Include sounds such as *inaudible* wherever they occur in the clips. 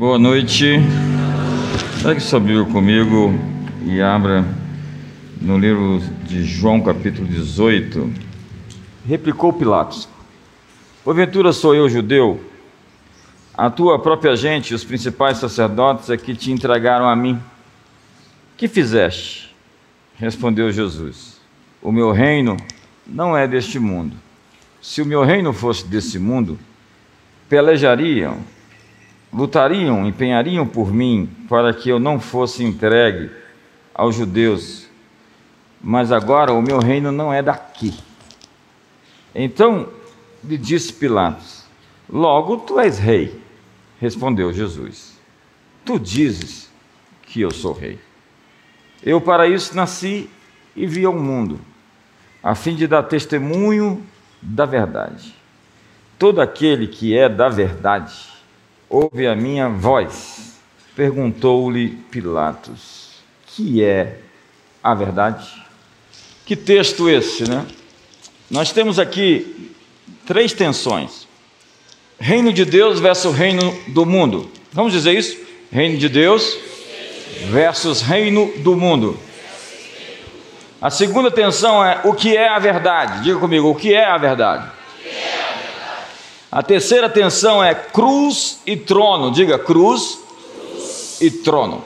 Boa noite. Pegue sua Bíblia comigo e abra no livro de João, capítulo 18. Replicou Pilatos: Porventura sou eu judeu? A tua própria gente, os principais sacerdotes, é que te entregaram a mim. Que fizeste? Respondeu Jesus: O meu reino não é deste mundo. Se o meu reino fosse desse mundo, pelejariam lutariam, empenhariam por mim para que eu não fosse entregue aos judeus. Mas agora o meu reino não é daqui. Então lhe disse Pilatos: Logo tu és rei. Respondeu Jesus: Tu dizes que eu sou rei. Eu para isso nasci e vi ao mundo, a fim de dar testemunho da verdade. Todo aquele que é da verdade ouve a minha voz. Perguntou-lhe Pilatos: Que é a verdade? Que texto esse, né? Nós temos aqui três tensões: Reino de Deus versus reino do mundo. Vamos dizer isso? Reino de Deus versus reino do mundo. A segunda tensão é o que é a verdade. Diga comigo, o que é a verdade? A terceira tensão é cruz e trono. Diga cruz, cruz, e trono.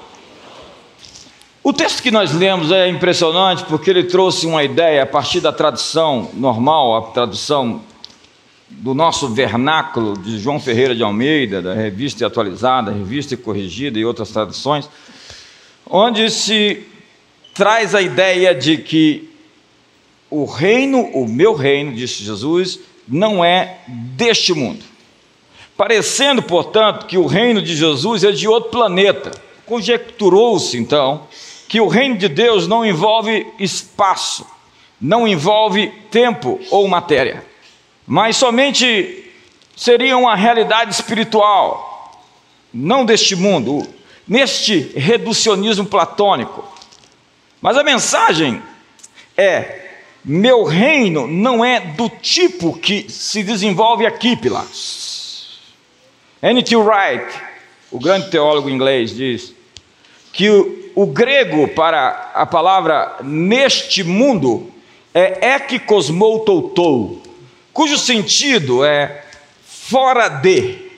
O texto que nós lemos é impressionante porque ele trouxe uma ideia a partir da tradução normal, a tradução do nosso vernáculo de João Ferreira de Almeida, da revista atualizada, revista corrigida e outras traduções, onde se traz a ideia de que o reino, o meu reino, disse Jesus, não é deste mundo. Parecendo, portanto, que o reino de Jesus é de outro planeta. Conjecturou-se, então, que o reino de Deus não envolve espaço, não envolve tempo ou matéria, mas somente seria uma realidade espiritual, não deste mundo, neste reducionismo platônico. Mas a mensagem é meu reino não é do tipo que se desenvolve aqui, Pilatos. N.T. Wright, o grande teólogo inglês, diz que o, o grego para a palavra neste mundo é ekikosmotoutou, cujo sentido é fora de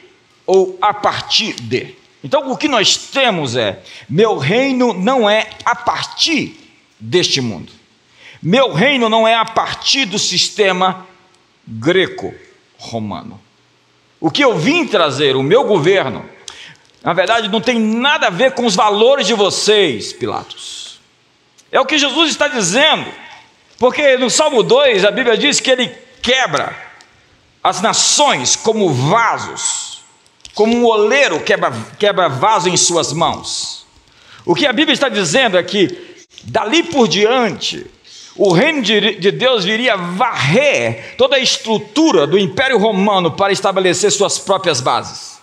ou a partir de. Então o que nós temos é: meu reino não é a partir deste mundo. Meu reino não é a partir do sistema greco-romano. O que eu vim trazer, o meu governo, na verdade não tem nada a ver com os valores de vocês, Pilatos. É o que Jesus está dizendo, porque no Salmo 2 a Bíblia diz que ele quebra as nações como vasos, como um oleiro quebra, quebra vaso em suas mãos. O que a Bíblia está dizendo é que dali por diante, o reino de Deus viria varrer toda a estrutura do Império Romano para estabelecer suas próprias bases.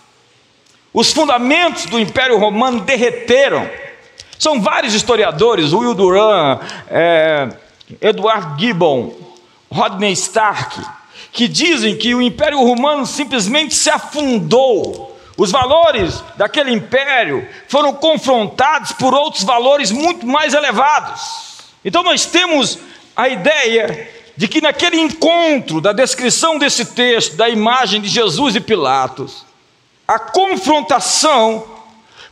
Os fundamentos do Império Romano derreteram. São vários historiadores, Will Duran, é, Edward Gibbon, Rodney Stark, que dizem que o Império Romano simplesmente se afundou. Os valores daquele império foram confrontados por outros valores muito mais elevados. Então nós temos a ideia de que naquele encontro da descrição desse texto, da imagem de Jesus e Pilatos, a confrontação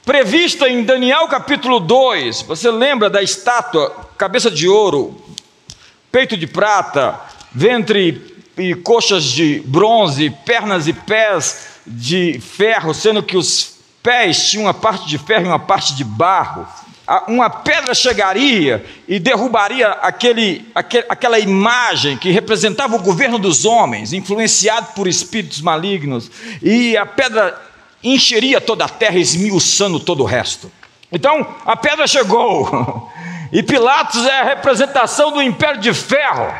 prevista em Daniel capítulo 2, você lembra da estátua, cabeça de ouro, peito de prata, ventre e coxas de bronze, pernas e pés de ferro, sendo que os pés tinham uma parte de ferro e uma parte de barro uma pedra chegaria e derrubaria aquele, aquele, aquela imagem que representava o governo dos homens, influenciado por espíritos malignos, e a pedra encheria toda a terra, esmiuçando todo o resto. Então a pedra chegou, *laughs* e Pilatos é a representação do império de ferro.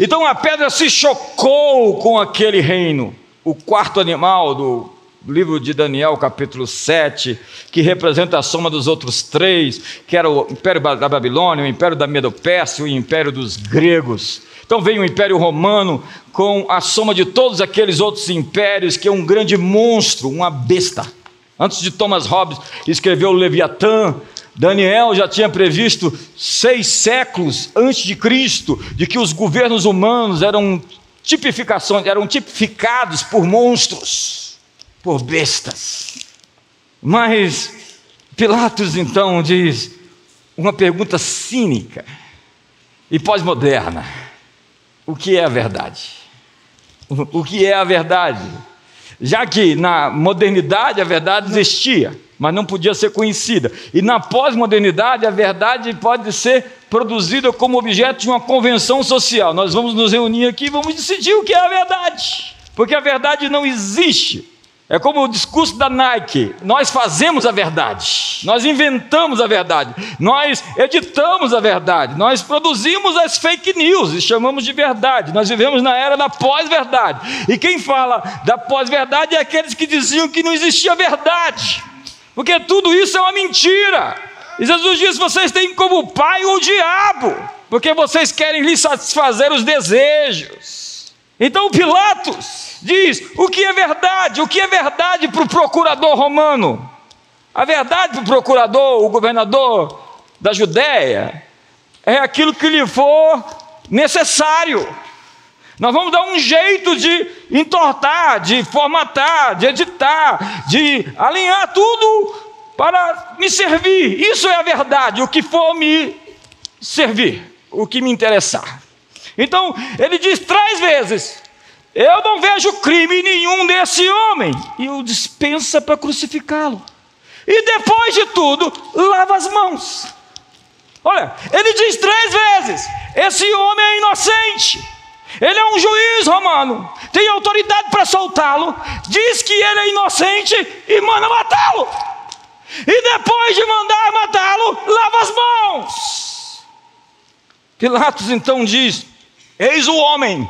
Então a pedra se chocou com aquele reino. O quarto animal do livro de Daniel, capítulo 7, que representa a soma dos outros três, que era o império da Babilônia, o império da Medo-Pérsia o império dos gregos. Então vem o império romano com a soma de todos aqueles outros impérios, que é um grande monstro, uma besta. Antes de Thomas Hobbes escrever o Leviatã, Daniel já tinha previsto seis séculos antes de Cristo de que os governos humanos eram tipificações, eram tipificados por monstros, por bestas. Mas Pilatos então diz uma pergunta cínica e pós-moderna: o que é a verdade? O que é a verdade? Já que na modernidade a verdade existia, mas não podia ser conhecida. E na pós-modernidade a verdade pode ser produzida como objeto de uma convenção social. Nós vamos nos reunir aqui e vamos decidir o que é a verdade. Porque a verdade não existe. É como o discurso da Nike: nós fazemos a verdade, nós inventamos a verdade, nós editamos a verdade, nós produzimos as fake news e chamamos de verdade. Nós vivemos na era da pós-verdade. E quem fala da pós-verdade é aqueles que diziam que não existia verdade, porque tudo isso é uma mentira. E Jesus diz: vocês têm como pai o diabo, porque vocês querem lhe satisfazer os desejos. Então Pilatos diz o que é verdade, o que é verdade para o procurador romano. A verdade para o procurador, o governador da Judéia, é aquilo que lhe for necessário. Nós vamos dar um jeito de entortar, de formatar, de editar, de alinhar tudo para me servir. Isso é a verdade, o que for me servir, o que me interessar. Então, ele diz três vezes: eu não vejo crime nenhum desse homem. E o dispensa para crucificá-lo. E depois de tudo, lava as mãos. Olha, ele diz três vezes: esse homem é inocente. Ele é um juiz romano, tem autoridade para soltá-lo, diz que ele é inocente e manda matá-lo. E depois de mandar matá-lo, lava as mãos. Pilatos então diz: Eis o homem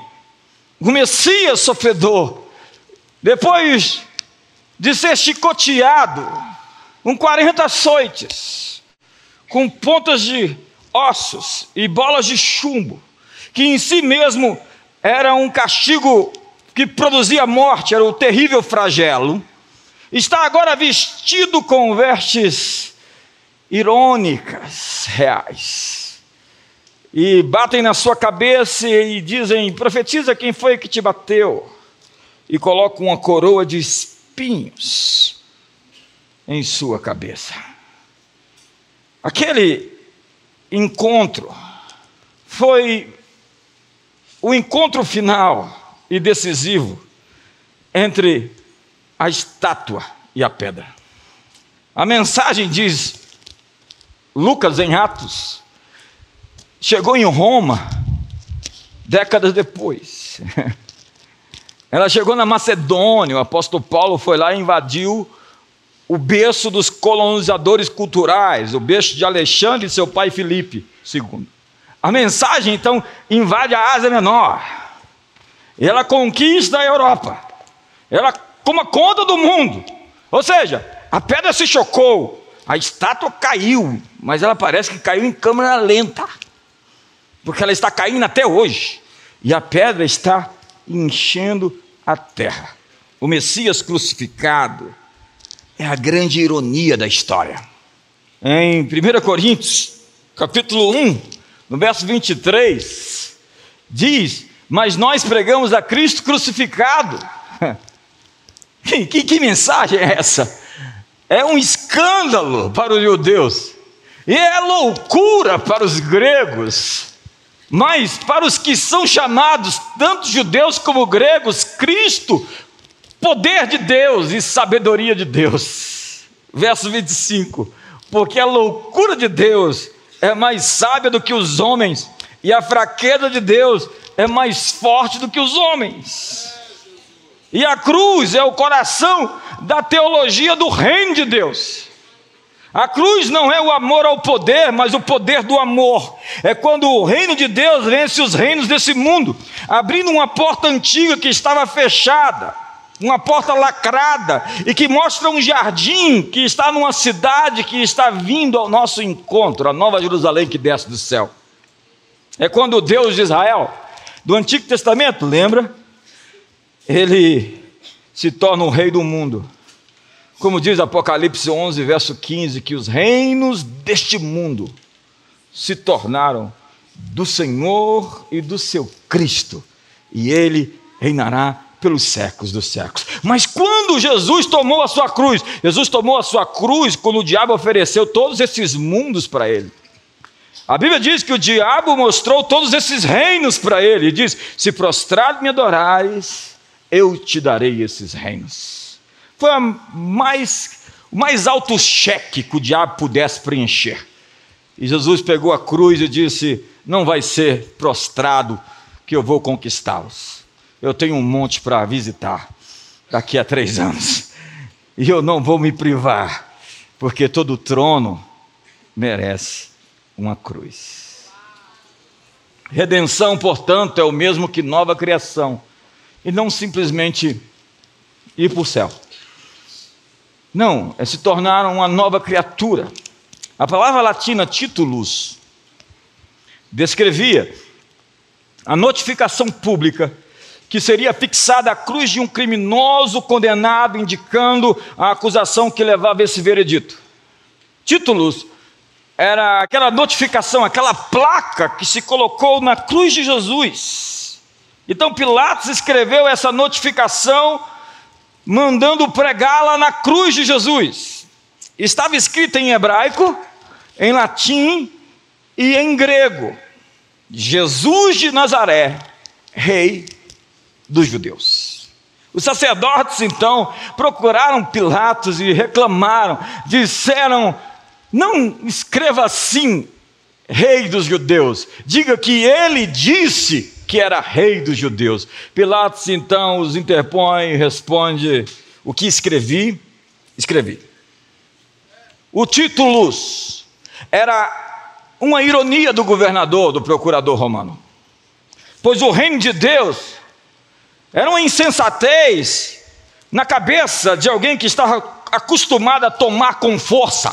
o Messias sofredor, depois de ser chicoteado com 40 açoites, com pontas de ossos e bolas de chumbo, que em si mesmo era um castigo que produzia morte, era o terrível flagelo, está agora vestido com vestes irônicas, reais e batem na sua cabeça e dizem: profetiza quem foi que te bateu, e colocam uma coroa de espinhos em sua cabeça. Aquele encontro foi o encontro final e decisivo entre a estátua e a pedra. A mensagem diz, Lucas em Atos, chegou em Roma décadas depois. *laughs* Ela chegou na Macedônia, o apóstolo Paulo foi lá e invadiu o berço dos colonizadores culturais, o berço de Alexandre e seu pai Filipe II. A mensagem então invade a Ásia Menor. Ela conquista a Europa. Ela toma conta do mundo. Ou seja, a pedra se chocou, a estátua caiu, mas ela parece que caiu em câmera lenta porque ela está caindo até hoje, e a pedra está enchendo a terra. O Messias crucificado é a grande ironia da história. Em 1 Coríntios, capítulo 1, no verso 23, diz: Mas nós pregamos a Cristo crucificado. *laughs* que, que, que mensagem é essa? É um escândalo para os judeus, e é loucura para os gregos. Mas para os que são chamados, tanto judeus como gregos, Cristo, poder de Deus e sabedoria de Deus. Verso 25: Porque a loucura de Deus é mais sábia do que os homens, e a fraqueza de Deus é mais forte do que os homens. E a cruz é o coração da teologia do reino de Deus. A cruz não é o amor ao poder, mas o poder do amor. É quando o reino de Deus vence os reinos desse mundo, abrindo uma porta antiga que estava fechada, uma porta lacrada e que mostra um jardim que está numa cidade que está vindo ao nosso encontro, a nova Jerusalém que desce do céu. É quando o Deus de Israel, do Antigo Testamento, lembra? Ele se torna o rei do mundo como diz Apocalipse 11, verso 15, que os reinos deste mundo se tornaram do Senhor e do seu Cristo, e ele reinará pelos séculos dos séculos. Mas quando Jesus tomou a sua cruz, Jesus tomou a sua cruz quando o diabo ofereceu todos esses mundos para ele. A Bíblia diz que o diabo mostrou todos esses reinos para ele e diz: Se prostrado me adorares, eu te darei esses reinos. Foi mais, o mais alto cheque que o diabo pudesse preencher. E Jesus pegou a cruz e disse: Não vai ser prostrado que eu vou conquistá-los. Eu tenho um monte para visitar daqui a três anos. E eu não vou me privar, porque todo trono merece uma cruz. Redenção, portanto, é o mesmo que nova criação, e não simplesmente ir para o céu. Não, é se tornar uma nova criatura. A palavra latina titulus descrevia a notificação pública que seria fixada à cruz de um criminoso condenado, indicando a acusação que levava esse veredito. Títulos era aquela notificação, aquela placa que se colocou na cruz de Jesus. Então Pilatos escreveu essa notificação, mandando pregá-la na cruz de Jesus. Estava escrita em hebraico, em latim e em grego: Jesus de Nazaré, Rei dos Judeus. Os sacerdotes então procuraram Pilatos e reclamaram, disseram não escreva assim, rei dos judeus. Diga que ele disse que era rei dos judeus. Pilatos então os interpõe e responde: O que escrevi? Escrevi. O título era uma ironia do governador, do procurador romano. Pois o reino de Deus era uma insensatez na cabeça de alguém que estava acostumado a tomar com força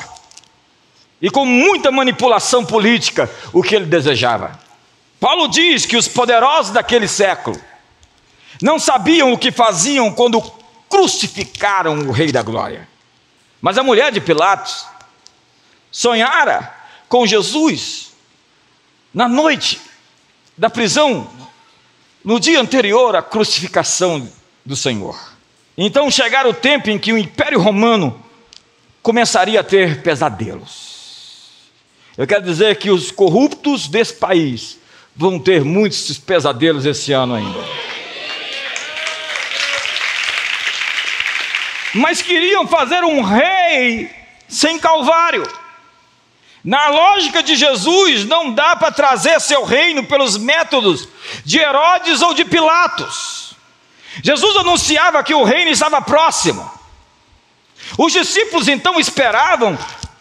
e com muita manipulação política o que ele desejava. Paulo diz que os poderosos daquele século não sabiam o que faziam quando crucificaram o Rei da Glória. Mas a mulher de Pilatos sonhara com Jesus na noite da prisão, no dia anterior à crucificação do Senhor. Então chegara o tempo em que o Império Romano começaria a ter pesadelos. Eu quero dizer que os corruptos desse país vão ter muitos pesadelos esse ano ainda. Mas queriam fazer um rei sem calvário. Na lógica de Jesus, não dá para trazer seu reino pelos métodos de Herodes ou de Pilatos. Jesus anunciava que o reino estava próximo. Os discípulos então esperavam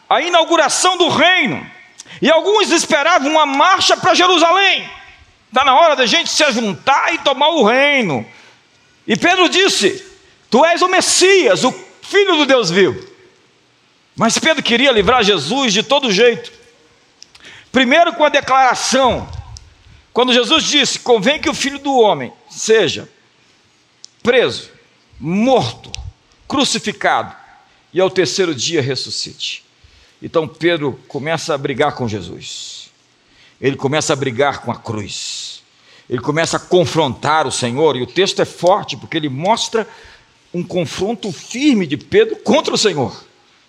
a inauguração do reino. E alguns esperavam uma marcha para Jerusalém. Está na hora da gente se juntar e tomar o reino. E Pedro disse: Tu és o Messias, o Filho do Deus vivo. Mas Pedro queria livrar Jesus de todo jeito. Primeiro com a declaração, quando Jesus disse: Convém que o Filho do Homem seja preso, morto, crucificado e ao terceiro dia ressuscite. Então Pedro começa a brigar com Jesus. Ele começa a brigar com a cruz. Ele começa a confrontar o Senhor, e o texto é forte porque ele mostra um confronto firme de Pedro contra o Senhor.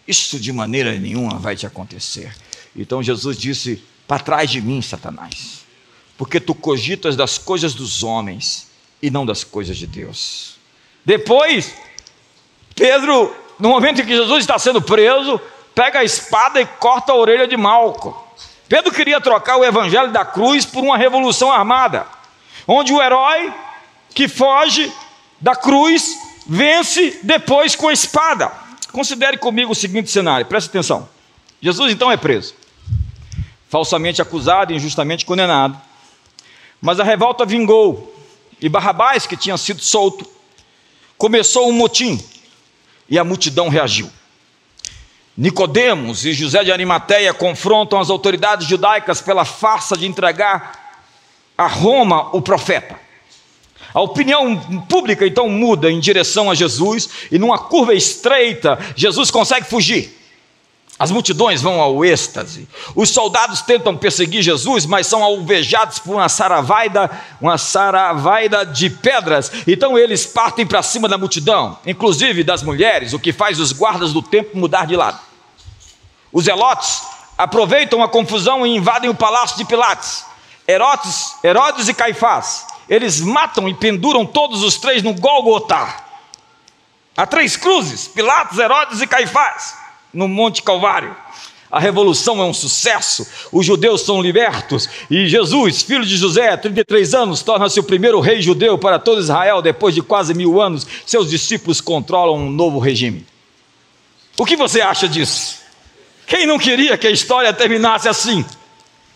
Isso de maneira nenhuma vai te acontecer. Então Jesus disse: Para trás de mim, Satanás, porque tu cogitas das coisas dos homens e não das coisas de Deus. Depois, Pedro, no momento em que Jesus está sendo preso, pega a espada e corta a orelha de Malco. Pedro queria trocar o evangelho da cruz por uma revolução armada, onde o herói que foge da cruz vence depois com a espada. Considere comigo o seguinte cenário, preste atenção. Jesus então é preso, falsamente acusado e injustamente condenado. Mas a revolta vingou, e Barrabás, que tinha sido solto, começou um motim, e a multidão reagiu. Nicodemos e José de Arimateia confrontam as autoridades judaicas pela farsa de entregar a Roma o profeta. A opinião pública então muda em direção a Jesus e numa curva estreita, Jesus consegue fugir. As multidões vão ao êxtase. Os soldados tentam perseguir Jesus, mas são alvejados por uma saravaida, uma saravaida de pedras. Então eles partem para cima da multidão, inclusive das mulheres, o que faz os guardas do templo mudar de lado. Os zelotes aproveitam a confusão e invadem o palácio de Pilatos. Herodes, Herodes e Caifás, eles matam e penduram todos os três no Golgotá. Há três cruzes: Pilatos, Herodes e Caifás no Monte Calvário. A revolução é um sucesso, os judeus são libertos e Jesus, filho de José, 33 anos, torna-se o primeiro rei judeu para todo Israel depois de quase mil anos. Seus discípulos controlam um novo regime. O que você acha disso? Quem não queria que a história terminasse assim?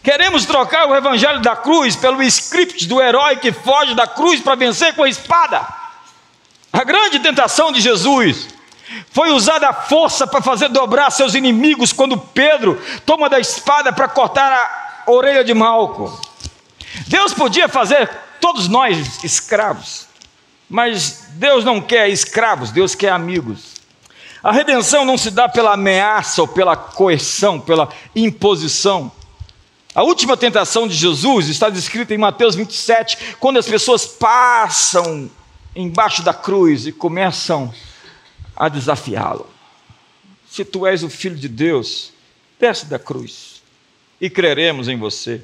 Queremos trocar o evangelho da cruz pelo script do herói que foge da cruz para vencer com a espada. A grande tentação de Jesus foi usada a força para fazer dobrar seus inimigos quando Pedro toma da espada para cortar a orelha de Malco. Deus podia fazer todos nós escravos, mas Deus não quer escravos, Deus quer amigos. A redenção não se dá pela ameaça ou pela coerção, pela imposição. A última tentação de Jesus está descrita em Mateus 27, quando as pessoas passam embaixo da cruz e começam desafiá-lo. Se tu és o filho de Deus, desce da cruz e creremos em você.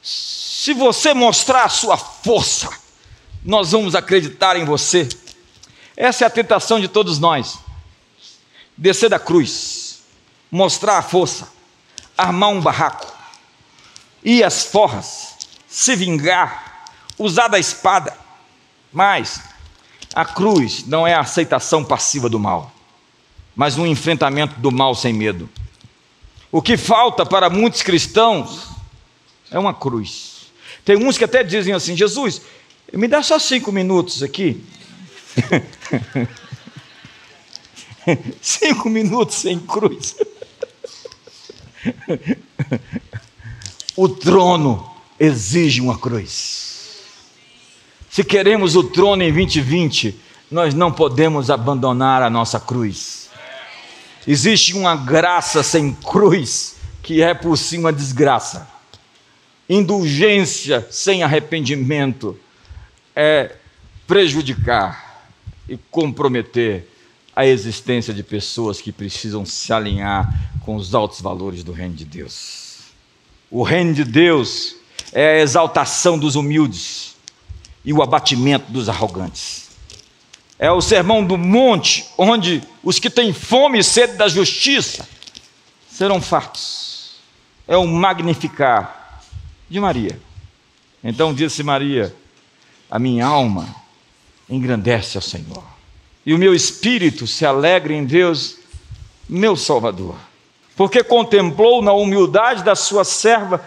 Se você mostrar a sua força, nós vamos acreditar em você. Essa é a tentação de todos nós. Descer da cruz, mostrar a força, armar um barraco, ir às forras, se vingar, usar da espada. Mas a cruz não é a aceitação passiva do mal, mas um enfrentamento do mal sem medo. O que falta para muitos cristãos é uma cruz. Tem uns que até dizem assim: Jesus, me dá só cinco minutos aqui. *laughs* cinco minutos sem cruz. *laughs* o trono exige uma cruz. Se queremos o trono em 2020, nós não podemos abandonar a nossa cruz. Existe uma graça sem cruz que é por si uma desgraça. Indulgência sem arrependimento é prejudicar e comprometer a existência de pessoas que precisam se alinhar com os altos valores do reino de Deus. O reino de Deus é a exaltação dos humildes e o abatimento dos arrogantes. É o sermão do monte, onde os que têm fome e sede da justiça serão fartos. É o magnificar de Maria. Então disse Maria: A minha alma engrandece ao Senhor, e o meu espírito se alegra em Deus, meu Salvador, porque contemplou na humildade da sua serva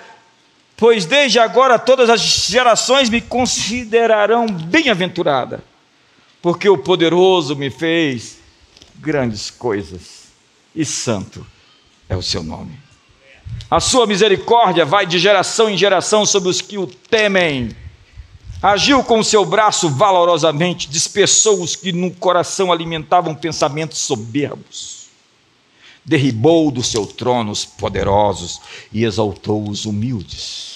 pois desde agora todas as gerações me considerarão bem-aventurada, porque o poderoso me fez grandes coisas, e santo é o seu nome. A sua misericórdia vai de geração em geração sobre os que o temem. Agiu com o seu braço valorosamente, dispersou os que no coração alimentavam pensamentos soberbos. Derribou do seu trono os poderosos e exaltou os humildes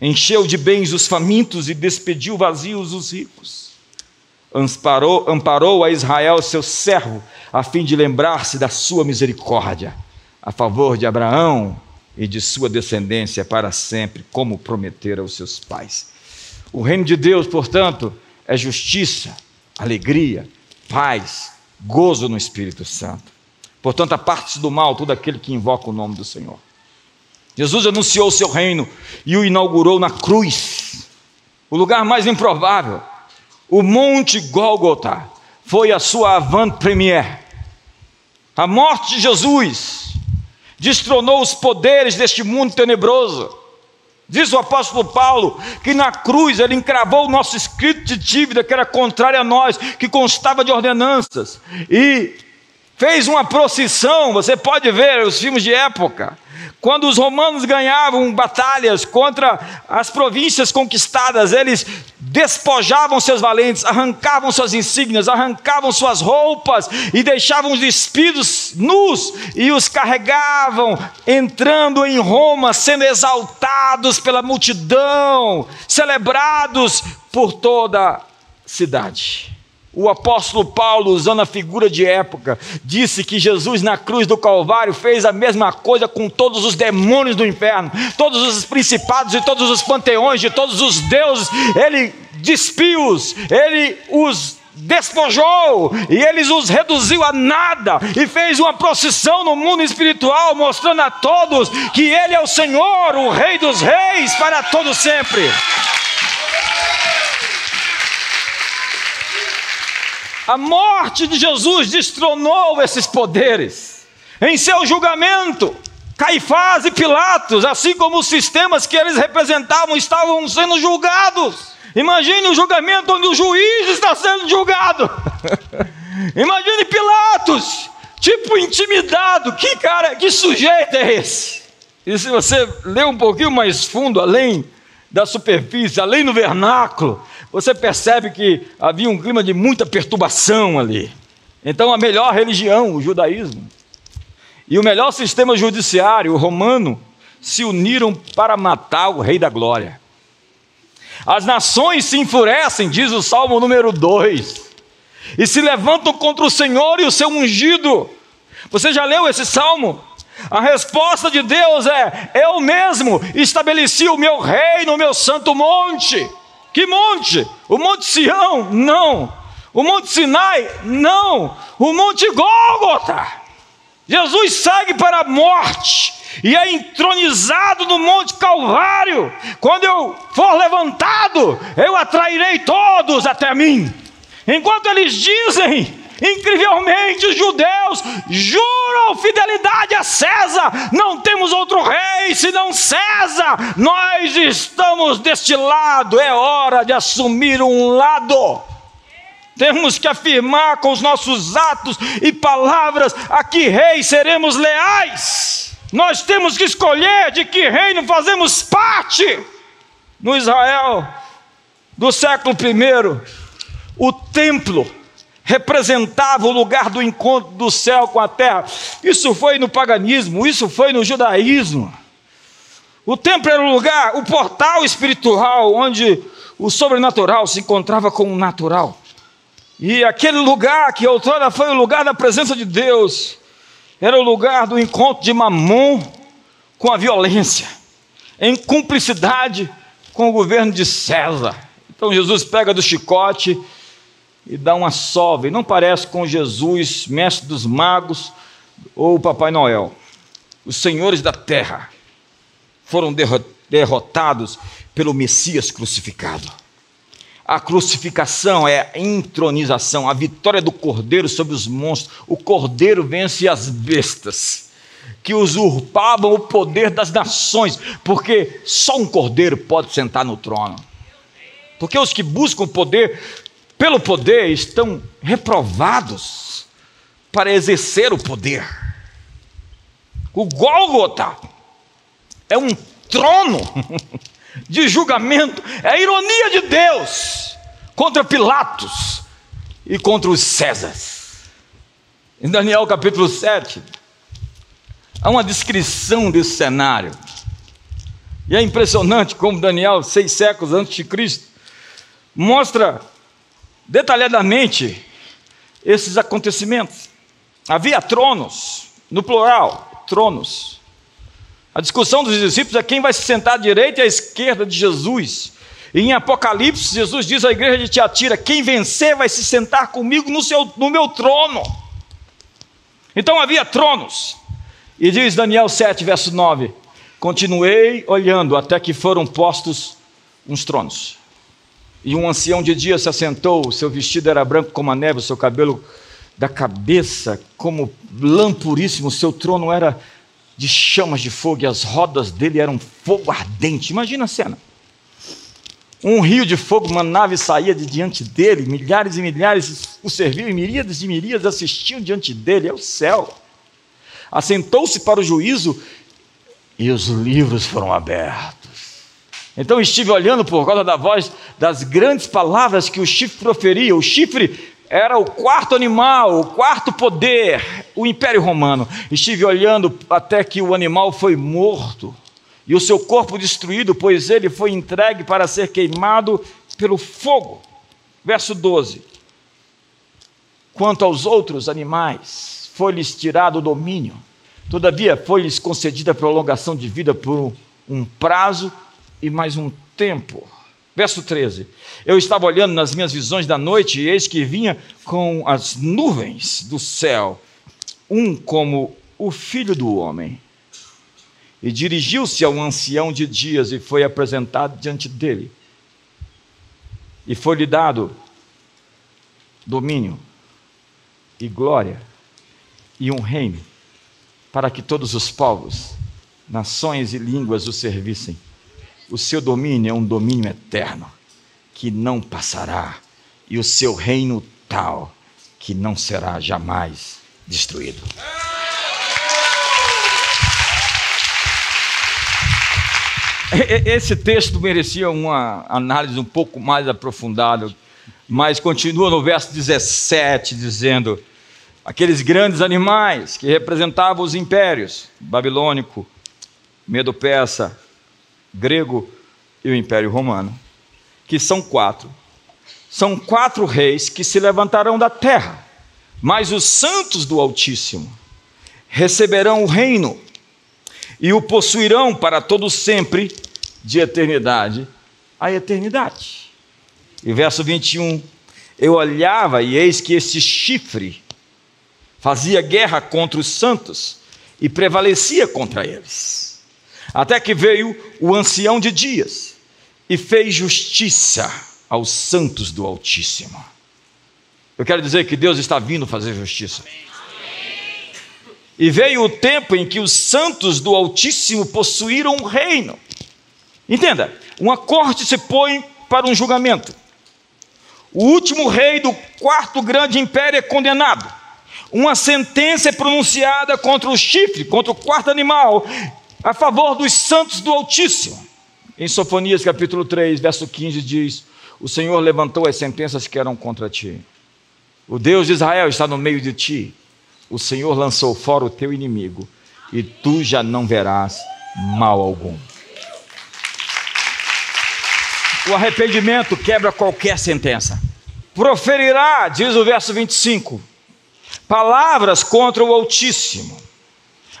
encheu de bens os famintos e despediu vazios os ricos. Amparou, amparou a Israel, seu servo, a fim de lembrar-se da sua misericórdia, a favor de Abraão e de sua descendência para sempre, como prometera aos seus pais. O reino de Deus, portanto, é justiça, alegria, paz, gozo no Espírito Santo. Portanto, a parte do mal todo aquele que invoca o nome do Senhor. Jesus anunciou o seu reino e o inaugurou na cruz, o lugar mais improvável. O Monte Gólgota foi a sua avant-première. A morte de Jesus destronou os poderes deste mundo tenebroso. Diz o apóstolo Paulo que na cruz ele encravou o nosso escrito de dívida que era contrário a nós, que constava de ordenanças, e fez uma procissão. Você pode ver os filmes de época quando os romanos ganhavam batalhas contra as províncias conquistadas, eles despojavam seus valentes, arrancavam suas insígnias, arrancavam suas roupas e deixavam os despidos nus e os carregavam, entrando em Roma, sendo exaltados pela multidão, celebrados por toda a cidade. O apóstolo Paulo, usando a figura de época, disse que Jesus na cruz do Calvário fez a mesma coisa com todos os demônios do inferno, todos os principados e todos os panteões de todos os deuses. Ele despiu-os, ele os despojou e ele os reduziu a nada e fez uma procissão no mundo espiritual, mostrando a todos que ele é o Senhor, o Rei dos Reis, para todo sempre. A morte de Jesus destronou esses poderes. Em seu julgamento, Caifás e Pilatos, assim como os sistemas que eles representavam, estavam sendo julgados. Imagine o julgamento onde o juiz está sendo julgado. *laughs* Imagine Pilatos, tipo intimidado. Que cara, que sujeito é esse? E se você ler um pouquinho mais fundo, além da superfície, além do vernáculo, você percebe que havia um clima de muita perturbação ali. Então, a melhor religião, o judaísmo, e o melhor sistema judiciário, o romano, se uniram para matar o Rei da Glória. As nações se enfurecem, diz o Salmo número 2, e se levantam contra o Senhor e o seu ungido. Você já leu esse salmo? A resposta de Deus é: Eu mesmo estabeleci o meu reino, o meu santo monte. Que monte? O Monte Sião? Não. O Monte Sinai? Não. O Monte Gólgota. Jesus segue para a morte e é entronizado no Monte Calvário. Quando eu for levantado, eu atrairei todos até mim. Enquanto eles dizem, Incrivelmente, os judeus juram fidelidade a César. Não temos outro rei senão César. Nós estamos deste lado. É hora de assumir um lado. Temos que afirmar com os nossos atos e palavras a que rei seremos leais. Nós temos que escolher de que reino fazemos parte. No Israel do século I, o templo representava o lugar do encontro do céu com a terra. Isso foi no paganismo, isso foi no judaísmo. O templo era o lugar, o portal espiritual onde o sobrenatural se encontrava com o natural. E aquele lugar que outrora foi o lugar da presença de Deus, era o lugar do encontro de Mamon com a violência, em cumplicidade com o governo de César. Então Jesus pega do chicote e dá uma sova, e não parece com Jesus, mestre dos magos ou Papai Noel. Os senhores da terra foram derrotados pelo Messias crucificado. A crucificação é a intronização, a vitória do cordeiro sobre os monstros. O cordeiro vence as bestas que usurpavam o poder das nações, porque só um cordeiro pode sentar no trono. Porque os que buscam o poder pelo poder estão reprovados para exercer o poder. O Gólgota é um trono *laughs* de julgamento, é a ironia de Deus contra Pilatos e contra os Césares. Em Daniel capítulo 7, há uma descrição desse cenário. E é impressionante como Daniel, seis séculos antes de Cristo, mostra detalhadamente esses acontecimentos. Havia tronos, no plural, tronos. A discussão dos discípulos é quem vai se sentar à direita e à esquerda de Jesus. E em Apocalipse, Jesus diz à igreja de Tiatira: quem vencer vai se sentar comigo no, seu, no meu trono. Então havia tronos. E diz Daniel 7, verso 9: Continuei olhando até que foram postos uns tronos. E um ancião de dia se assentou, seu vestido era branco como a neve, o seu cabelo da cabeça como lã puríssimo, seu trono era de chamas de fogo e as rodas dele eram fogo ardente. Imagina a cena. Um rio de fogo, uma nave saía de diante dele, milhares e milhares o serviam e miríades e miríades assistiam diante dele, é o céu. Assentou-se para o juízo e os livros foram abertos. Então estive olhando por causa da voz das grandes palavras que o chifre proferia. O chifre era o quarto animal, o quarto poder, o Império Romano. Estive olhando até que o animal foi morto e o seu corpo destruído, pois ele foi entregue para ser queimado pelo fogo. Verso 12. Quanto aos outros animais, foi-lhes tirado o domínio, todavia foi-lhes concedida prolongação de vida por um prazo e mais um tempo. Verso 13: Eu estava olhando nas minhas visões da noite, e eis que vinha com as nuvens do céu, um como o filho do homem. E dirigiu-se ao ancião de dias e foi apresentado diante dele. E foi-lhe dado domínio e glória e um reino, para que todos os povos, nações e línguas o servissem. O seu domínio é um domínio eterno, que não passará, e o seu reino tal, que não será jamais destruído. Esse texto merecia uma análise um pouco mais aprofundada, mas continua no verso 17 dizendo: aqueles grandes animais que representavam os impérios babilônico, medo-persa, grego e o Império Romano, que são quatro. São quatro reis que se levantarão da terra, mas os santos do Altíssimo receberão o reino e o possuirão para todo sempre, de eternidade a eternidade. E verso 21, eu olhava e eis que esse chifre fazia guerra contra os santos e prevalecia contra eles até que veio o ancião de dias e fez justiça aos santos do Altíssimo. Eu quero dizer que Deus está vindo fazer justiça. E veio o tempo em que os santos do Altíssimo possuíram o reino. Entenda, uma corte se põe para um julgamento. O último rei do quarto grande império é condenado. Uma sentença é pronunciada contra o chifre, contra o quarto animal, a favor dos santos do Altíssimo. Em Sofonias capítulo 3, verso 15 diz: O Senhor levantou as sentenças que eram contra ti. O Deus de Israel está no meio de ti. O Senhor lançou fora o teu inimigo, e tu já não verás mal algum. O arrependimento quebra qualquer sentença. Proferirá, diz o verso 25, palavras contra o Altíssimo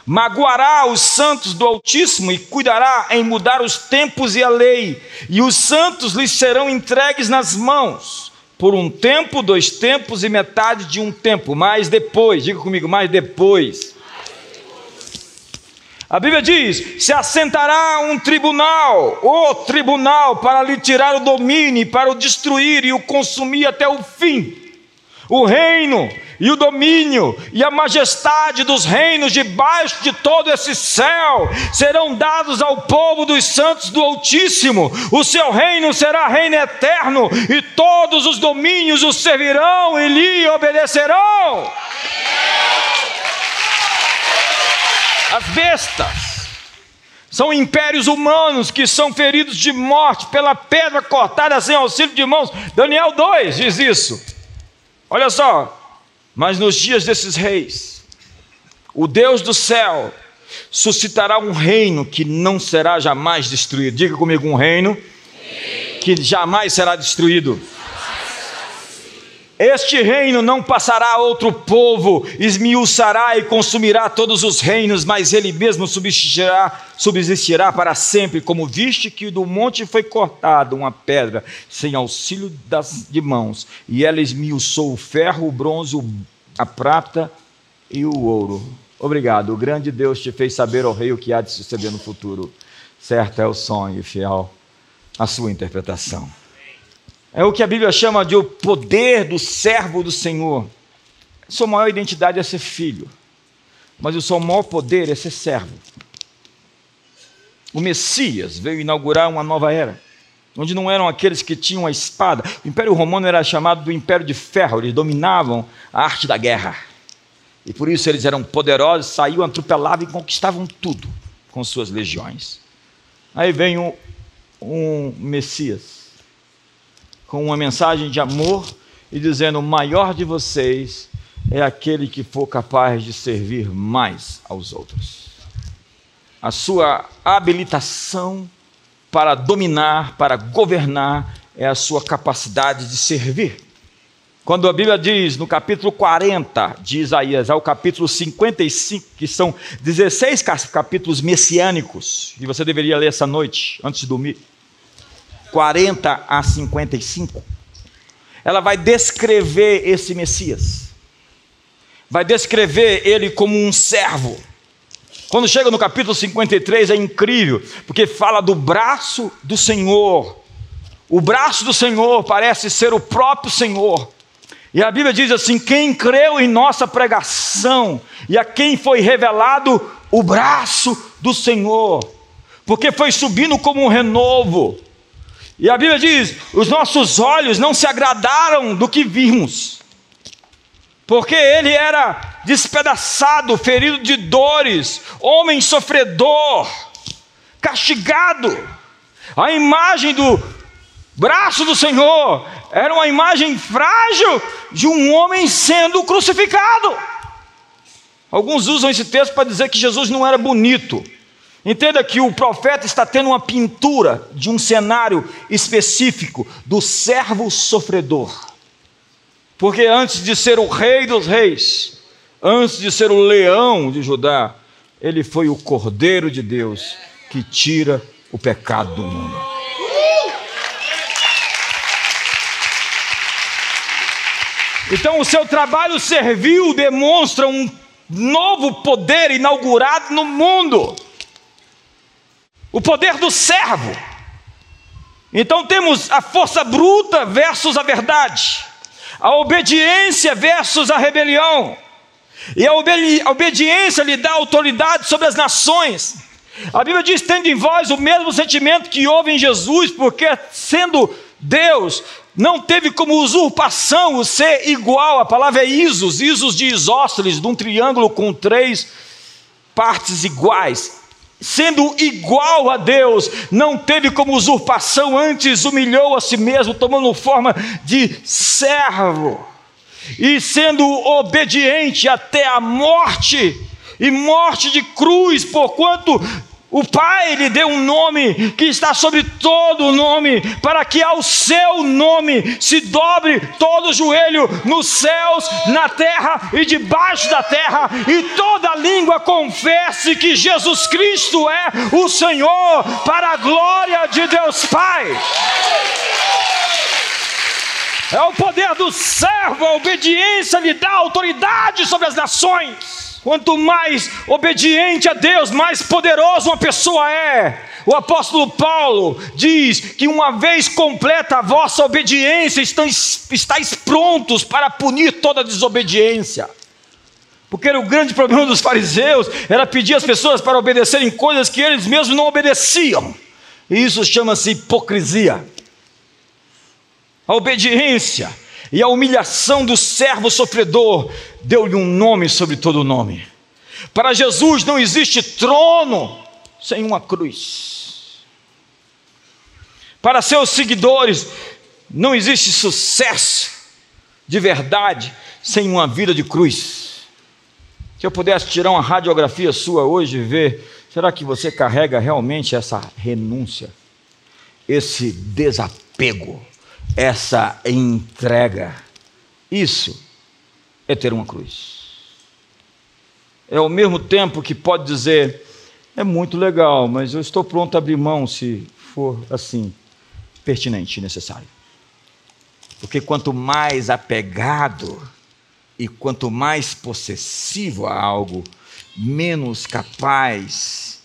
magoará os santos do Altíssimo e cuidará em mudar os tempos e a lei, e os santos lhes serão entregues nas mãos, por um tempo, dois tempos e metade de um tempo, mas depois, diga comigo, mais depois. A Bíblia diz: se assentará um tribunal, o tribunal, para lhe tirar o domínio, para o destruir e o consumir até o fim. O reino e o domínio e a majestade dos reinos debaixo de todo esse céu serão dados ao povo dos santos do Altíssimo. O seu reino será reino eterno e todos os domínios o servirão e lhe obedecerão. As bestas são impérios humanos que são feridos de morte pela pedra cortada sem auxílio de mãos. Daniel 2 diz isso. Olha só, mas nos dias desses reis, o Deus do céu suscitará um reino que não será jamais destruído. Diga comigo: um reino que jamais será destruído. Este reino não passará a outro povo, esmiuçará e consumirá todos os reinos, mas ele mesmo subsistirá, subsistirá para sempre, como viste que do monte foi cortada uma pedra, sem auxílio das, de mãos, e ela esmiuçou o ferro, o bronze, a prata e o ouro. Obrigado, o grande Deus te fez saber, ó rei, o que há de suceder no futuro. Certo é o sonho, fiel a sua interpretação. É o que a Bíblia chama de o poder do servo do Senhor. Sua maior identidade é ser filho, mas o seu maior poder é ser servo. O Messias veio inaugurar uma nova era, onde não eram aqueles que tinham a espada. O Império Romano era chamado do Império de Ferro, eles dominavam a arte da guerra. E por isso eles eram poderosos, saíam, atropelavam e conquistavam tudo com suas legiões. Aí vem o um Messias com uma mensagem de amor e dizendo: o maior de vocês é aquele que for capaz de servir mais aos outros. A sua habilitação para dominar, para governar, é a sua capacidade de servir. Quando a Bíblia diz no capítulo 40 de Isaías ao capítulo 55, que são 16 capítulos messiânicos, e você deveria ler essa noite, antes de dormir, 40 a 55, ela vai descrever esse Messias, vai descrever ele como um servo. Quando chega no capítulo 53 é incrível, porque fala do braço do Senhor. O braço do Senhor parece ser o próprio Senhor. E a Bíblia diz assim: quem creu em nossa pregação e a quem foi revelado o braço do Senhor, porque foi subindo como um renovo. E a Bíblia diz: os nossos olhos não se agradaram do que vimos, porque ele era despedaçado, ferido de dores, homem sofredor, castigado. A imagem do braço do Senhor era uma imagem frágil de um homem sendo crucificado. Alguns usam esse texto para dizer que Jesus não era bonito. Entenda que o profeta está tendo uma pintura de um cenário específico do servo sofredor. Porque antes de ser o rei dos reis, antes de ser o leão de Judá, ele foi o cordeiro de Deus que tira o pecado do mundo. Então, o seu trabalho servil demonstra um novo poder inaugurado no mundo o poder do servo. Então temos a força bruta versus a verdade, a obediência versus a rebelião. E a, obedi a obediência lhe dá autoridade sobre as nações. A Bíblia diz: tendo em vós o mesmo sentimento que houve em Jesus, porque sendo Deus, não teve como usurpação o ser igual. A palavra é isos, isos de isósceles, de um triângulo com três partes iguais sendo igual a Deus, não teve como usurpação, antes humilhou a si mesmo, tomando forma de servo, e sendo obediente até a morte, e morte de cruz, porquanto o Pai lhe deu um nome que está sobre todo o nome, para que ao seu nome se dobre todo o joelho nos céus, na terra e debaixo da terra, e toda língua confesse que Jesus Cristo é o Senhor, para a glória de Deus Pai. É o poder do servo, a obediência lhe dá autoridade sobre as nações. Quanto mais obediente a Deus, mais poderoso uma pessoa é. O apóstolo Paulo diz que uma vez completa a vossa obediência, estáis prontos para punir toda desobediência. Porque era o grande problema dos fariseus, era pedir às pessoas para obedecerem coisas que eles mesmos não obedeciam. E isso chama-se hipocrisia. A obediência e a humilhação do servo sofredor deu-lhe um nome sobre todo nome. Para Jesus não existe trono sem uma cruz. Para seus seguidores não existe sucesso de verdade sem uma vida de cruz. Se eu pudesse tirar uma radiografia sua hoje e ver, será que você carrega realmente essa renúncia, esse desapego? essa entrega. Isso é ter uma cruz. É ao mesmo tempo que pode dizer, é muito legal, mas eu estou pronto a abrir mão se for assim, pertinente e necessário. Porque quanto mais apegado e quanto mais possessivo a algo, menos capaz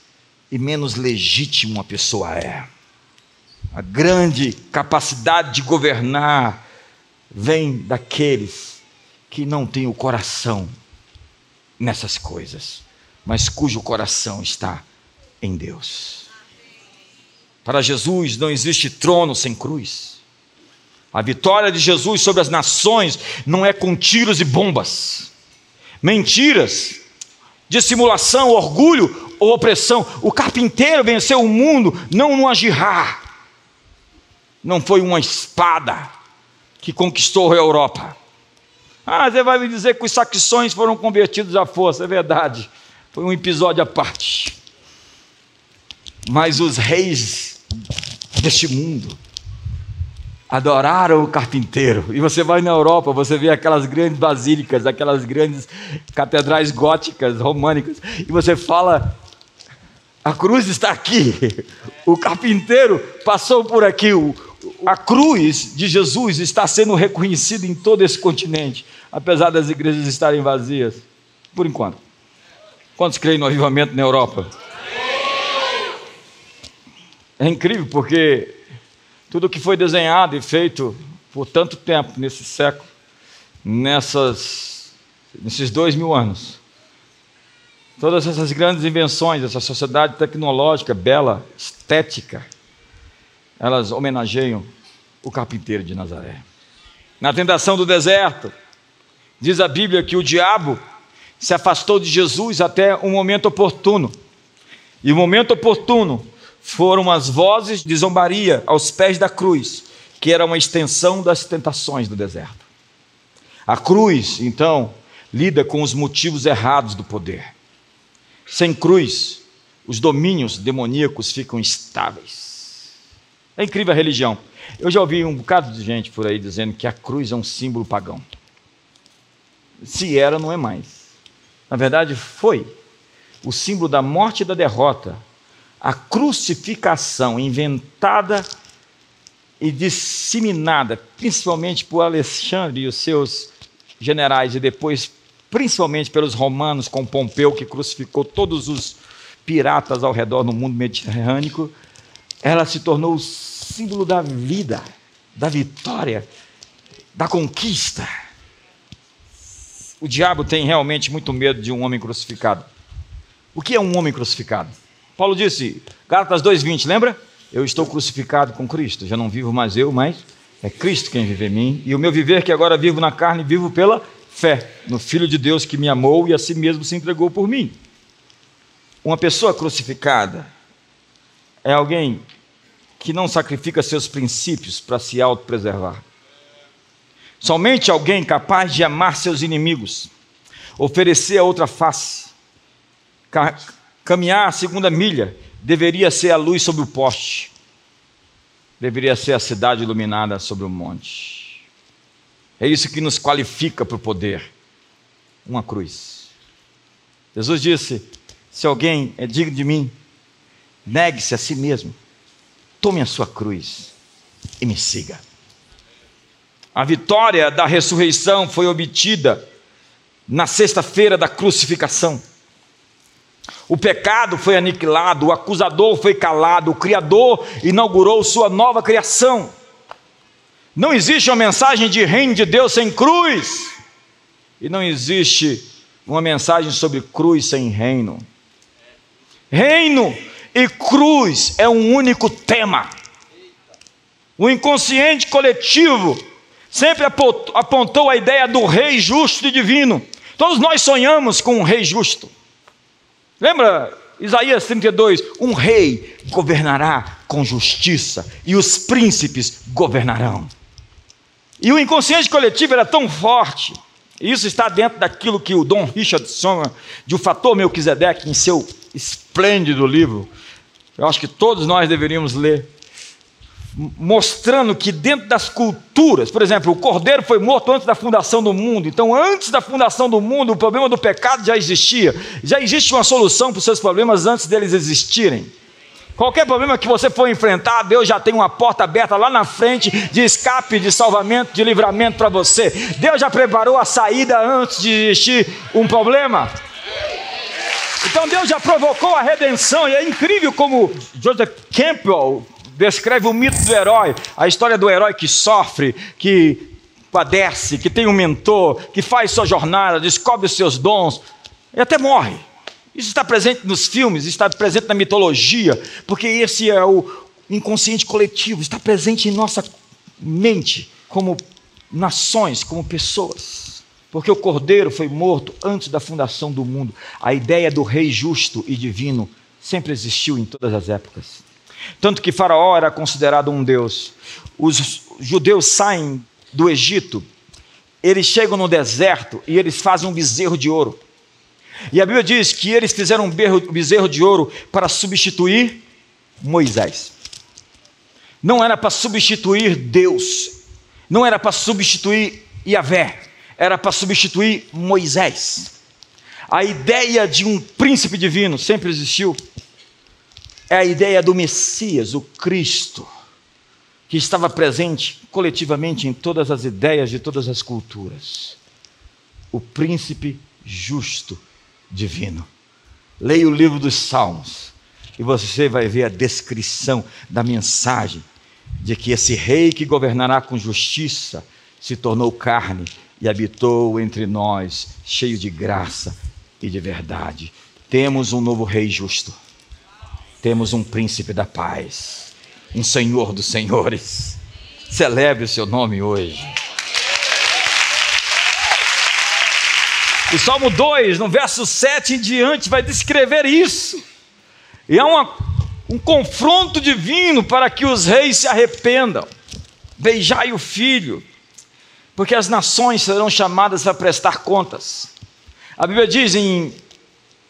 e menos legítimo a pessoa é. A grande capacidade de governar vem daqueles que não têm o coração nessas coisas, mas cujo coração está em Deus. Para Jesus não existe trono sem cruz. A vitória de Jesus sobre as nações não é com tiros e bombas, mentiras, dissimulação, orgulho ou opressão. O carpinteiro venceu o mundo não no agirrar, Não foi uma espada que conquistou a Europa. Ah, você vai me dizer que os saxões foram convertidos à força, é verdade. Foi um episódio à parte. Mas os reis deste mundo adoraram o carpinteiro. E você vai na Europa, você vê aquelas grandes basílicas, aquelas grandes catedrais góticas, românicas, e você fala: a cruz está aqui, o carpinteiro passou por aqui, o, a cruz de Jesus está sendo reconhecida em todo esse continente, apesar das igrejas estarem vazias, por enquanto. Quantos creem no avivamento na Europa? É incrível porque tudo que foi desenhado e feito por tanto tempo nesse século, nessas, nesses dois mil anos, todas essas grandes invenções, essa sociedade tecnológica, bela, estética, elas homenageiam o carpinteiro de Nazaré. Na tentação do deserto, diz a Bíblia que o diabo se afastou de Jesus até um momento oportuno. E o momento oportuno foram as vozes de zombaria aos pés da cruz, que era uma extensão das tentações do deserto. A cruz, então, lida com os motivos errados do poder. Sem cruz, os domínios demoníacos ficam estáveis. É incrível a religião. Eu já ouvi um bocado de gente por aí dizendo que a cruz é um símbolo pagão. Se era, não é mais. Na verdade, foi o símbolo da morte e da derrota a crucificação inventada e disseminada, principalmente por Alexandre e os seus generais, e depois principalmente pelos romanos, com Pompeu, que crucificou todos os piratas ao redor do mundo mediterrâneo, ela se tornou o símbolo da vida, da vitória, da conquista. O diabo tem realmente muito medo de um homem crucificado. O que é um homem crucificado? Paulo disse, Gálatas 2,20, lembra? Eu estou crucificado com Cristo, já não vivo mais eu, mas é Cristo quem vive em mim, e o meu viver que agora vivo na carne, vivo pela fé no Filho de Deus que me amou e a si mesmo se entregou por mim. Uma pessoa crucificada é alguém que não sacrifica seus princípios para se autopreservar. Somente alguém capaz de amar seus inimigos, oferecer a outra face, Caminhar a segunda milha deveria ser a luz sobre o poste, deveria ser a cidade iluminada sobre o monte. É isso que nos qualifica para o poder uma cruz. Jesus disse: Se alguém é digno de mim, negue-se a si mesmo, tome a sua cruz e me siga. A vitória da ressurreição foi obtida na sexta-feira da crucificação. O pecado foi aniquilado, o acusador foi calado, o Criador inaugurou sua nova criação. Não existe uma mensagem de reino de Deus sem cruz, e não existe uma mensagem sobre cruz sem reino. Reino e cruz é um único tema. O inconsciente coletivo sempre apontou a ideia do rei justo e divino. Todos nós sonhamos com um rei justo. Lembra Isaías 32? Um rei governará com justiça e os príncipes governarão. E o inconsciente coletivo era tão forte, e isso está dentro daquilo que o Dom Richard chama de o fator Melquisedeque em seu esplêndido livro. Eu acho que todos nós deveríamos ler mostrando que dentro das culturas, por exemplo, o cordeiro foi morto antes da fundação do mundo, então antes da fundação do mundo, o problema do pecado já existia, já existe uma solução para os seus problemas antes deles existirem. Qualquer problema que você for enfrentar, Deus já tem uma porta aberta lá na frente de escape, de salvamento, de livramento para você. Deus já preparou a saída antes de existir um problema. Então Deus já provocou a redenção, e é incrível como Joseph Campbell descreve o mito do herói, a história do herói que sofre, que padece, que tem um mentor, que faz sua jornada, descobre os seus dons e até morre. Isso está presente nos filmes, está presente na mitologia, porque esse é o inconsciente coletivo, está presente em nossa mente como nações, como pessoas. Porque o cordeiro foi morto antes da fundação do mundo. A ideia do rei justo e divino sempre existiu em todas as épocas. Tanto que Faraó era considerado um deus. Os judeus saem do Egito, eles chegam no deserto e eles fazem um bezerro de ouro. E a Bíblia diz que eles fizeram um bezerro de ouro para substituir Moisés. Não era para substituir Deus, não era para substituir Yahvé, era para substituir Moisés. A ideia de um príncipe divino sempre existiu. É a ideia do Messias, o Cristo, que estava presente coletivamente em todas as ideias de todas as culturas. O príncipe justo divino. Leia o livro dos Salmos e você vai ver a descrição da mensagem de que esse rei que governará com justiça se tornou carne e habitou entre nós, cheio de graça e de verdade. Temos um novo rei justo. Temos um príncipe da paz, um senhor dos senhores. Celebre o seu nome hoje. O Salmo 2, no verso 7 em diante, vai descrever isso. E é uma, um confronto divino para que os reis se arrependam. Beijai o filho, porque as nações serão chamadas a prestar contas. A Bíblia diz em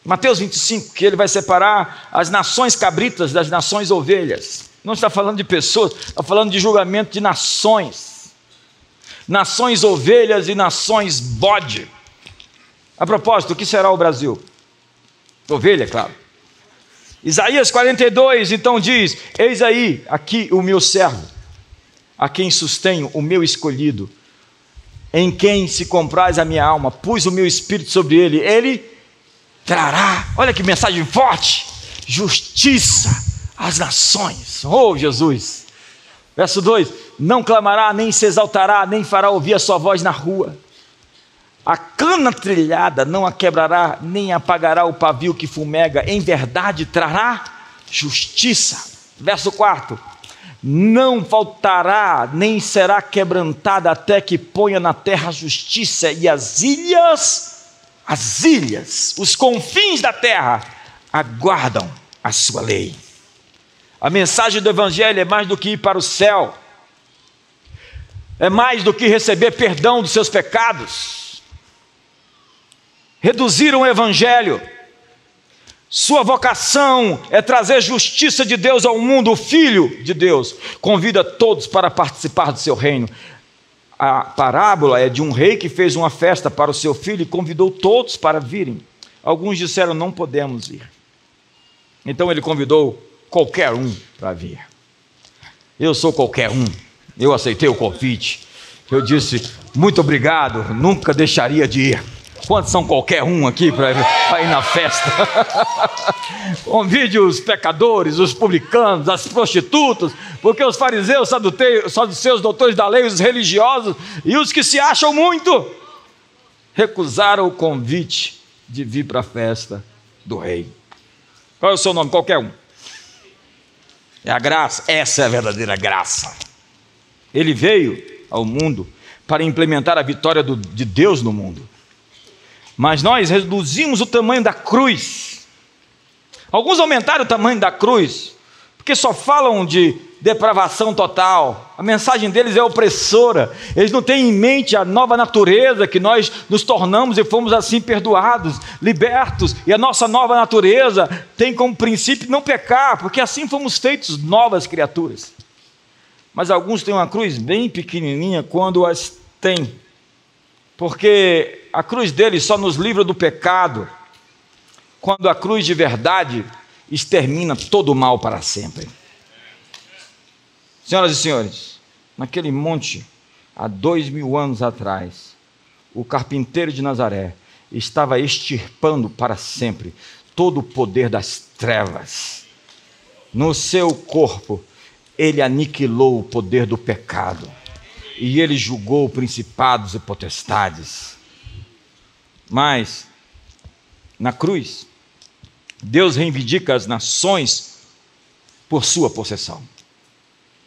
Mateus 25 que ele vai separar as nações cabritas das nações ovelhas. Não está falando de pessoas, está falando de julgamento de nações. Nações ovelhas e nações bode. A propósito, o que será o Brasil? Ovelha, claro. Isaías 42 então diz: Eis aí, aqui o meu servo, a quem sustenho o meu escolhido, em quem se compraz a minha alma, pus o meu espírito sobre ele, ele trará, olha que mensagem forte, justiça às nações. Oh, Jesus! Verso 2: Não clamará, nem se exaltará, nem fará ouvir a sua voz na rua a cana trilhada não a quebrará, nem apagará o pavio que fumega, em verdade trará justiça. Verso 4: Não faltará, nem será quebrantada, até que ponha na terra a justiça, e as ilhas, as ilhas, os confins da terra, aguardam a sua lei. A mensagem do Evangelho é mais do que ir para o céu, é mais do que receber perdão dos seus pecados reduziram o evangelho. Sua vocação é trazer justiça de Deus ao mundo. O Filho de Deus convida todos para participar do seu reino. A parábola é de um rei que fez uma festa para o seu filho e convidou todos para virem. Alguns disseram: Não podemos ir. Então ele convidou qualquer um para vir. Eu sou qualquer um. Eu aceitei o convite. Eu disse: Muito obrigado, nunca deixaria de ir. Quantos são qualquer um aqui para ir na festa? *laughs* Convide os pecadores, os publicanos, as prostitutas, porque os fariseus, saduceus, doutores da lei, os religiosos e os que se acham muito recusaram o convite de vir para a festa do rei. Qual é o seu nome? Qualquer um. É a graça, essa é a verdadeira graça. Ele veio ao mundo para implementar a vitória do, de Deus no mundo mas nós reduzimos o tamanho da cruz. Alguns aumentaram o tamanho da cruz, porque só falam de depravação total. A mensagem deles é opressora. Eles não têm em mente a nova natureza que nós nos tornamos e fomos assim perdoados, libertos. E a nossa nova natureza tem como princípio não pecar, porque assim fomos feitos novas criaturas. Mas alguns têm uma cruz bem pequenininha quando as têm porque a cruz dele só nos livra do pecado, quando a cruz de verdade extermina todo o mal para sempre. Senhoras e senhores, naquele monte, há dois mil anos atrás, o carpinteiro de Nazaré estava extirpando para sempre todo o poder das trevas. No seu corpo, ele aniquilou o poder do pecado e ele julgou principados e potestades. Mas, na cruz, Deus reivindica as nações por sua possessão.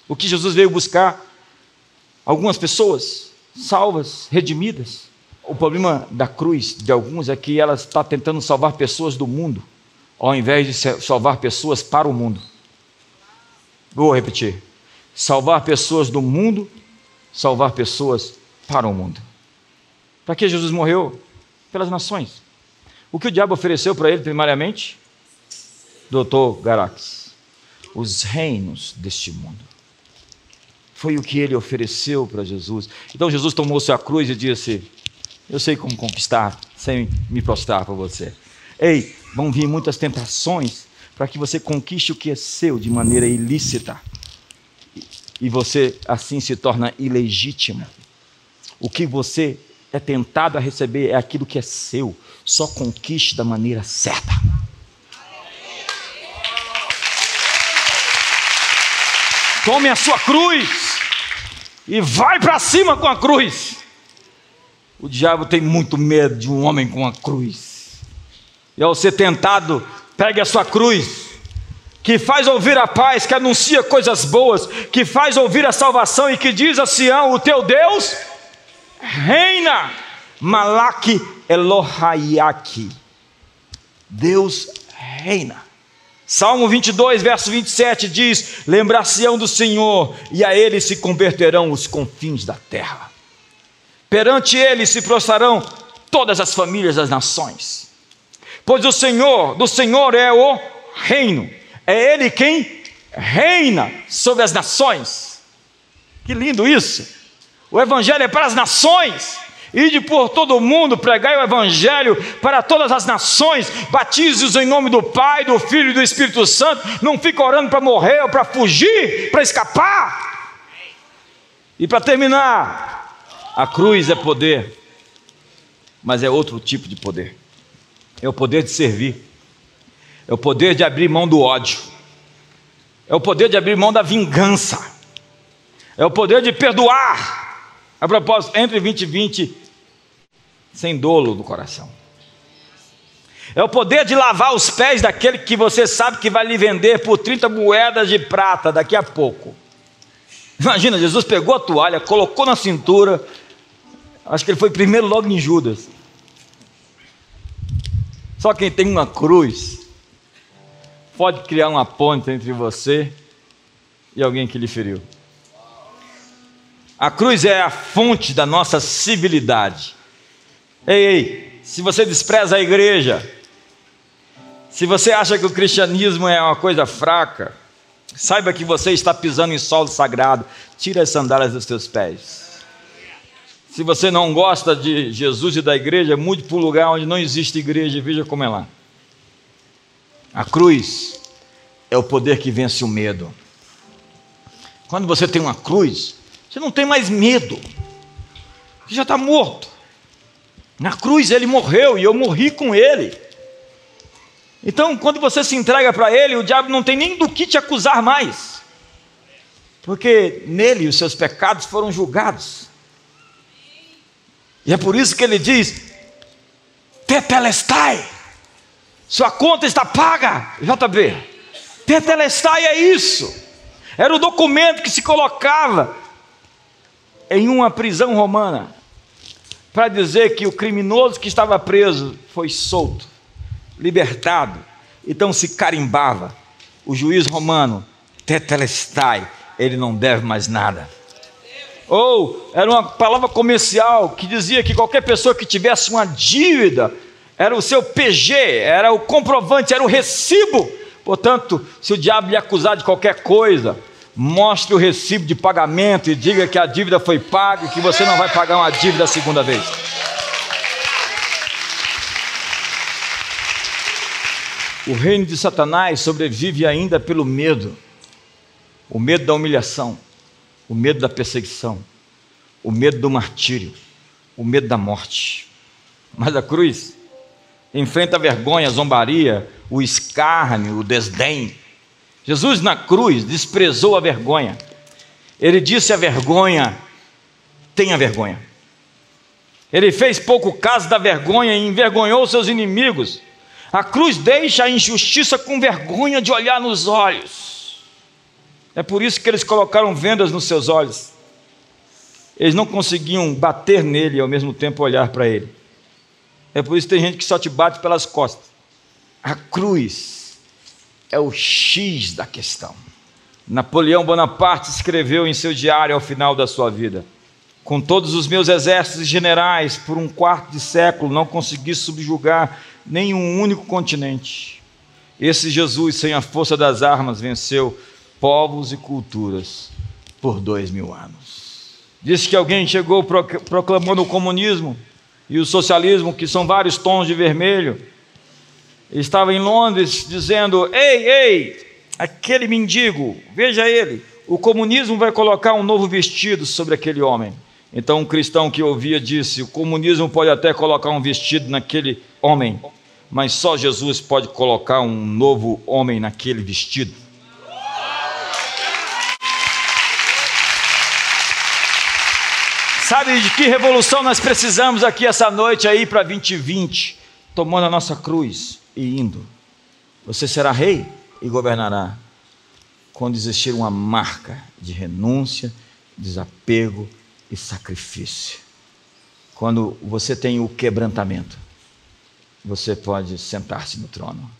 O que Jesus veio buscar? Algumas pessoas salvas, redimidas. O problema da cruz de alguns é que ela está tentando salvar pessoas do mundo, ao invés de salvar pessoas para o mundo. Vou repetir: salvar pessoas do mundo, salvar pessoas para o mundo. Para que Jesus morreu? Pelas nações. O que o diabo ofereceu para ele, primariamente? Doutor Garax, os reinos deste mundo. Foi o que ele ofereceu para Jesus. Então Jesus tomou sua cruz e disse: Eu sei como conquistar sem me prostrar para você. Ei, vão vir muitas tentações para que você conquiste o que é seu de maneira ilícita. E você assim se torna ilegítimo. O que você é tentado a receber é aquilo que é seu. Só conquiste da maneira certa. Tome a sua cruz e vai para cima com a cruz. O diabo tem muito medo de um homem com a cruz. E ao ser tentado, pegue a sua cruz, que faz ouvir a paz, que anuncia coisas boas, que faz ouvir a salvação e que diz a Sião: O teu Deus reina. Malaki Elohayaki. Deus reina. Salmo 22, verso 27 diz: Lembrar-se-ão do Senhor, e a ele se converterão os confins da terra. Perante ele se prostrarão todas as famílias das nações. Pois o Senhor, do Senhor é o reino, é ele quem reina sobre as nações. Que lindo isso! O Evangelho é para as nações. Ide por todo o mundo, pregai o Evangelho para todas as nações, batize-os em nome do Pai, do Filho e do Espírito Santo. Não fica orando para morrer ou para fugir, para escapar. E para terminar, a cruz é poder, mas é outro tipo de poder. É o poder de servir, é o poder de abrir mão do ódio, é o poder de abrir mão da vingança, é o poder de perdoar. A propósito, entre 2020 sem dolo no coração. É o poder de lavar os pés daquele que você sabe que vai lhe vender por 30 moedas de prata daqui a pouco. Imagina, Jesus pegou a toalha, colocou na cintura, acho que ele foi primeiro logo em Judas. Só quem tem uma cruz pode criar uma ponte entre você e alguém que lhe feriu. A cruz é a fonte da nossa civilidade. Ei, ei, se você despreza a igreja, se você acha que o cristianismo é uma coisa fraca, saiba que você está pisando em solo sagrado. Tira as sandálias dos teus pés. Se você não gosta de Jesus e da igreja, mude para um lugar onde não existe igreja e veja como é lá. A cruz é o poder que vence o medo. Quando você tem uma cruz, você não tem mais medo. Você já está morto. Na cruz ele morreu e eu morri com ele. Então, quando você se entrega para ele, o diabo não tem nem do que te acusar mais. Porque nele os seus pecados foram julgados. E é por isso que ele diz: Tetelestai, sua conta está paga, JB. Tetelestai é isso. Era o documento que se colocava em uma prisão romana para dizer que o criminoso que estava preso foi solto, libertado, então se carimbava. O juiz romano, tetelestai, ele não deve mais nada. Ou era uma palavra comercial que dizia que qualquer pessoa que tivesse uma dívida era o seu PG, era o comprovante, era o recibo. Portanto, se o diabo lhe acusar de qualquer coisa, mostre o recibo de pagamento e diga que a dívida foi paga e que você não vai pagar uma dívida a segunda vez. O reino de Satanás sobrevive ainda pelo medo o medo da humilhação, o medo da perseguição, o medo do martírio, o medo da morte. Mas a cruz enfrenta a vergonha, a zombaria, o escárnio, o desdém, Jesus na cruz desprezou a vergonha. Ele disse a vergonha: tenha vergonha. Ele fez pouco caso da vergonha e envergonhou seus inimigos. A cruz deixa a injustiça com vergonha de olhar nos olhos. É por isso que eles colocaram vendas nos seus olhos. Eles não conseguiam bater nele e ao mesmo tempo olhar para ele. É por isso que tem gente que só te bate pelas costas. A cruz é o X da questão. Napoleão Bonaparte escreveu em seu diário ao final da sua vida: Com todos os meus exércitos e generais, por um quarto de século, não consegui subjugar nenhum único continente. Esse Jesus, sem a força das armas, venceu povos e culturas por dois mil anos. Disse que alguém chegou proclamando o comunismo e o socialismo, que são vários tons de vermelho. Estava em Londres dizendo: Ei, ei, aquele mendigo, veja ele, o comunismo vai colocar um novo vestido sobre aquele homem. Então um cristão que ouvia disse: O comunismo pode até colocar um vestido naquele homem, mas só Jesus pode colocar um novo homem naquele vestido. Sabe de que revolução nós precisamos aqui essa noite aí para 2020? Tomando a nossa cruz e indo. Você será rei e governará quando existir uma marca de renúncia, desapego e sacrifício. Quando você tem o quebrantamento você pode sentar-se no trono.